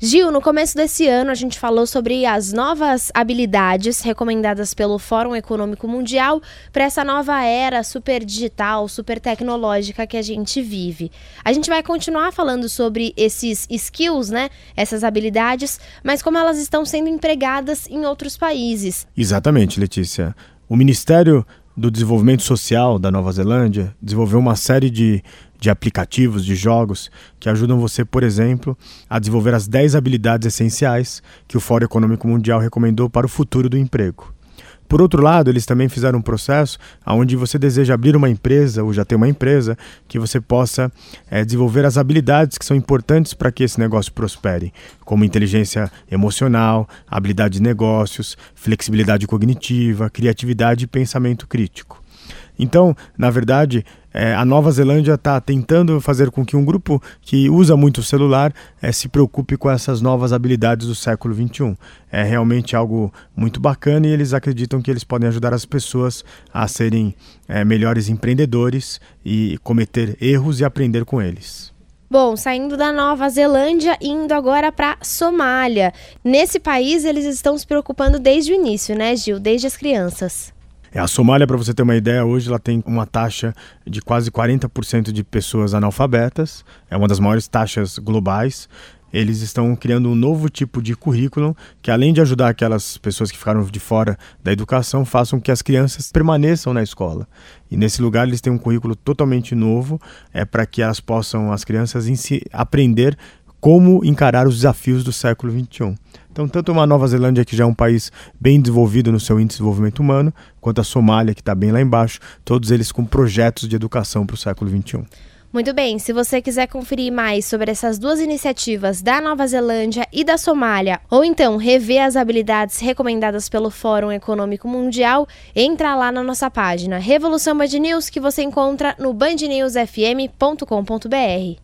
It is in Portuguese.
Gil, no começo desse ano a gente falou sobre as novas habilidades recomendadas pelo Fórum Econômico Mundial para essa nova era super digital, super tecnológica que a gente vive. A gente vai continuar falando sobre esses skills, né? Essas habilidades, mas como elas estão sendo empregadas em outros países. Exatamente, Letícia. O Ministério do Desenvolvimento Social da Nova Zelândia desenvolveu uma série de de aplicativos, de jogos, que ajudam você, por exemplo, a desenvolver as 10 habilidades essenciais que o Fórum Econômico Mundial recomendou para o futuro do emprego. Por outro lado, eles também fizeram um processo onde você deseja abrir uma empresa ou já tem uma empresa que você possa é, desenvolver as habilidades que são importantes para que esse negócio prospere, como inteligência emocional, habilidade de negócios, flexibilidade cognitiva, criatividade e pensamento crítico. Então, na verdade, é, a Nova Zelândia está tentando fazer com que um grupo que usa muito o celular é, se preocupe com essas novas habilidades do século XXI. É realmente algo muito bacana e eles acreditam que eles podem ajudar as pessoas a serem é, melhores empreendedores e cometer erros e aprender com eles. Bom, saindo da Nova Zelândia, indo agora para Somália. Nesse país, eles estão se preocupando desde o início, né, Gil? Desde as crianças. É, a Somália, para você ter uma ideia, hoje ela tem uma taxa de quase 40% de pessoas analfabetas, é uma das maiores taxas globais. Eles estão criando um novo tipo de currículo que, além de ajudar aquelas pessoas que ficaram de fora da educação, façam que as crianças permaneçam na escola. E nesse lugar eles têm um currículo totalmente novo, é para que elas possam, as crianças, aprender como encarar os desafios do século XXI. Então, tanto uma Nova Zelândia, que já é um país bem desenvolvido no seu índice de desenvolvimento humano, quanto a Somália, que está bem lá embaixo, todos eles com projetos de educação para o século XXI. Muito bem, se você quiser conferir mais sobre essas duas iniciativas da Nova Zelândia e da Somália, ou então rever as habilidades recomendadas pelo Fórum Econômico Mundial, entra lá na nossa página Revolução Band News que você encontra no bandnewsfm.com.br.